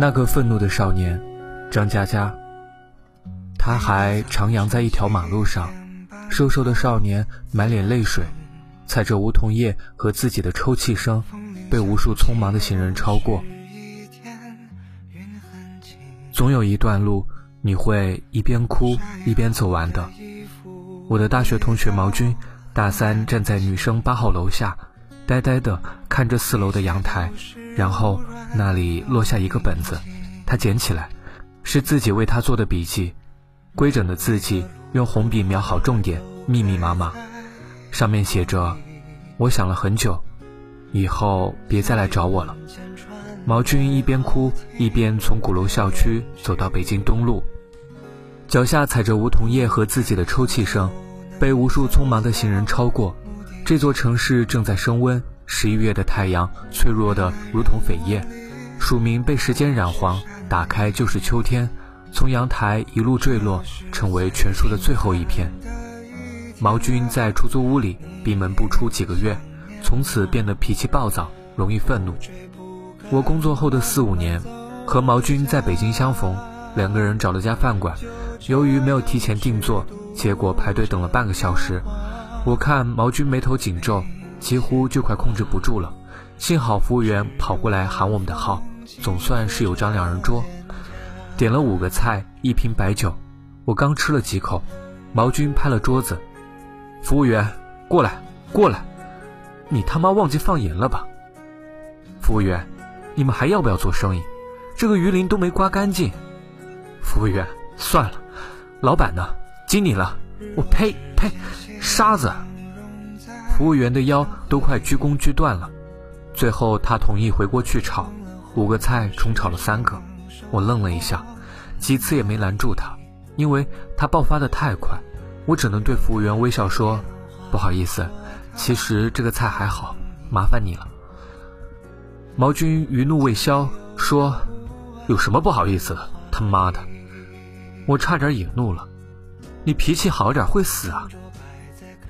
那个愤怒的少年，张嘉佳。他还徜徉在一条马路上，瘦瘦的少年满脸泪水，踩着梧桐叶和自己的抽泣声，被无数匆忙的行人超过。总有一段路，你会一边哭一边走完的。我的大学同学毛军，大三站在女生八号楼下，呆呆地看着四楼的阳台，然后那里落下一个本子，他捡起来，是自己为他做的笔记。规整的字迹，用红笔描好重点，密密麻麻，上面写着：“我想了很久，以后别再来找我了。”毛军一边哭一边从鼓楼校区走到北京东路，脚下踩着梧桐叶和自己的抽泣声，被无数匆忙的行人超过。这座城市正在升温，十一月的太阳脆弱的如同扉页，署名被时间染黄，打开就是秋天。从阳台一路坠落，成为全书的最后一篇。毛军在出租屋里闭门不出几个月，从此变得脾气暴躁，容易愤怒。我工作后的四五年，和毛军在北京相逢，两个人找了家饭馆，由于没有提前订座，结果排队等了半个小时。我看毛军眉头紧皱，几乎就快控制不住了。幸好服务员跑过来喊我们的号，总算是有张两人桌。点了五个菜，一瓶白酒。我刚吃了几口，毛军拍了桌子：“服务员，过来，过来！你他妈忘记放盐了吧？”服务员：“你们还要不要做生意？这个鱼鳞都没刮干净。”服务员：“算了。”老板呢？经理了？我呸呸！沙子！服务员的腰都快鞠躬鞠断了。最后他同意回锅去炒，五个菜重炒了三个。我愣了一下，几次也没拦住他，因为他爆发的太快，我只能对服务员微笑说：“不好意思，其实这个菜还好，麻烦你了。”毛军余怒未消，说：“有什么不好意思的？他妈的！”我差点也怒了：“你脾气好点会死啊！”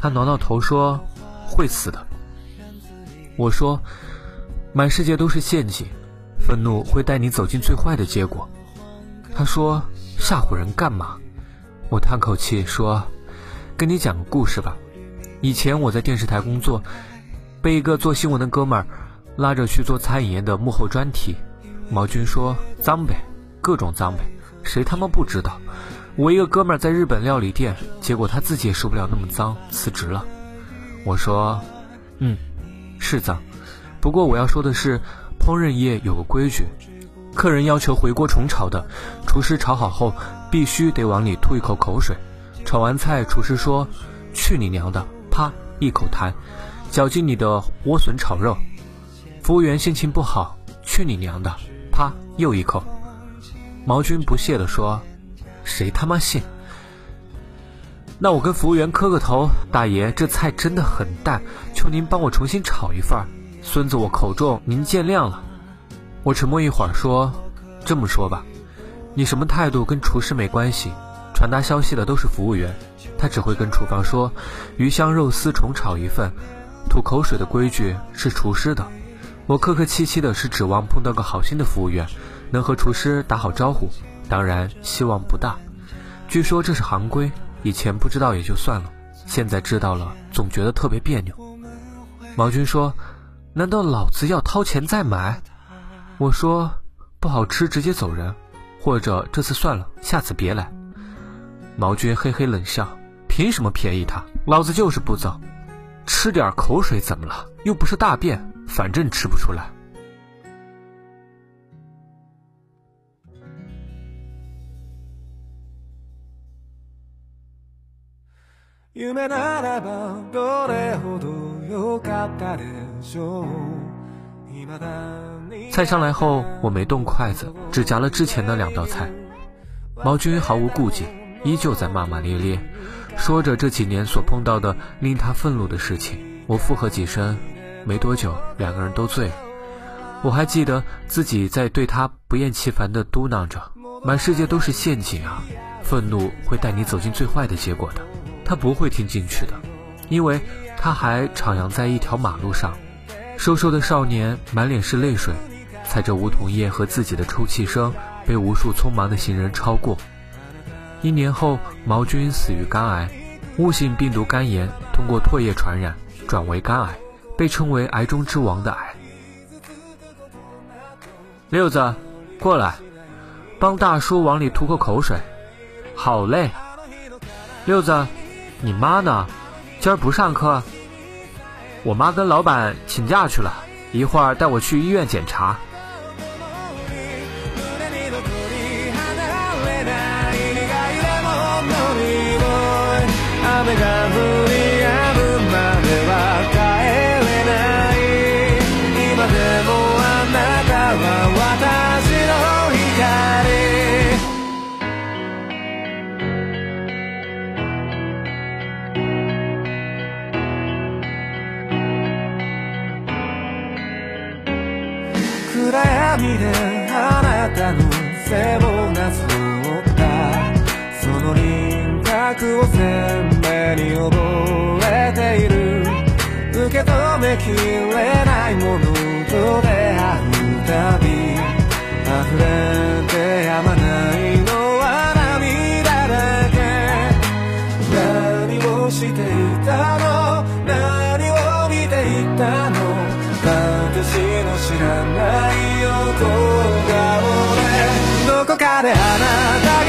他挠挠头说：“会死的。”我说：“满世界都是陷阱。”愤怒会带你走进最坏的结果。他说：“吓唬人干嘛？”我叹口气说：“跟你讲个故事吧。以前我在电视台工作，被一个做新闻的哥们儿拉着去做餐饮业的幕后专题。毛军说：‘脏呗，各种脏呗，谁他妈不知道？’我一个哥们儿在日本料理店，结果他自己也受不了那么脏，辞职了。我说：‘嗯，是脏。不过我要说的是。’”烹饪业有个规矩，客人要求回锅重炒的，厨师炒好后必须得往里吐一口口水。炒完菜，厨师说：“去你娘的！”啪，一口痰，搅进你的莴笋炒肉。服务员心情不好：“去你娘的！”啪，又一口。毛军不屑地说：“谁他妈信？”那我跟服务员磕个头：“大爷，这菜真的很淡，求您帮我重新炒一份。”孙子，我口重，您见谅了。我沉默一会儿，说：“这么说吧，你什么态度跟厨师没关系，传达消息的都是服务员，他只会跟厨房说，鱼香肉丝重炒一份，吐口水的规矩是厨师的。我客客气气的是指望碰到个好心的服务员，能和厨师打好招呼，当然希望不大。据说这是行规，以前不知道也就算了，现在知道了，总觉得特别别扭。”毛军说。难道老子要掏钱再买？我说不好吃直接走人，或者这次算了，下次别来。毛军嘿嘿冷笑，凭什么便宜他？老子就是不走，吃点口水怎么了？又不是大便，反正吃不出来。菜上来后，我没动筷子，只夹了之前的两道菜。毛军毫无顾忌，依旧在骂骂咧咧，说着这几年所碰到的令他愤怒的事情。我附和几声，没多久，两个人都醉了。我还记得自己在对他不厌其烦地嘟囔着：“满世界都是陷阱啊，愤怒会带你走进最坏的结果的。”他不会听进去的，因为他还徜徉在一条马路上。瘦瘦的少年满脸是泪水，踩着梧桐叶和自己的抽泣声，被无数匆忙的行人超过。一年后，毛军死于肝癌，误性病毒肝炎通过唾液传染，转为肝癌，被称为癌中之王的癌。六子，过来，帮大叔往里吐口口水。好嘞。六子，你妈呢？今儿不上课？我妈跟老板请假去了，一会儿带我去医院检查。輪郭を鮮明に覚えている受け止めきれないもの。と出会うたび溢れてやまないの。は涙だけ何をしていたの。何を見ていたの。私の。知らない横顔でどこかであなた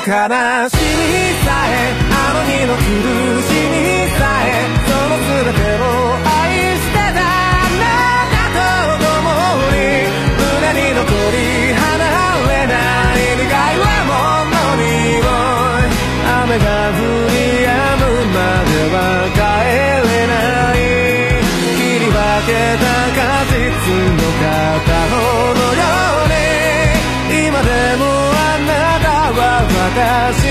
悲しみさえあの日の苦 fantasía.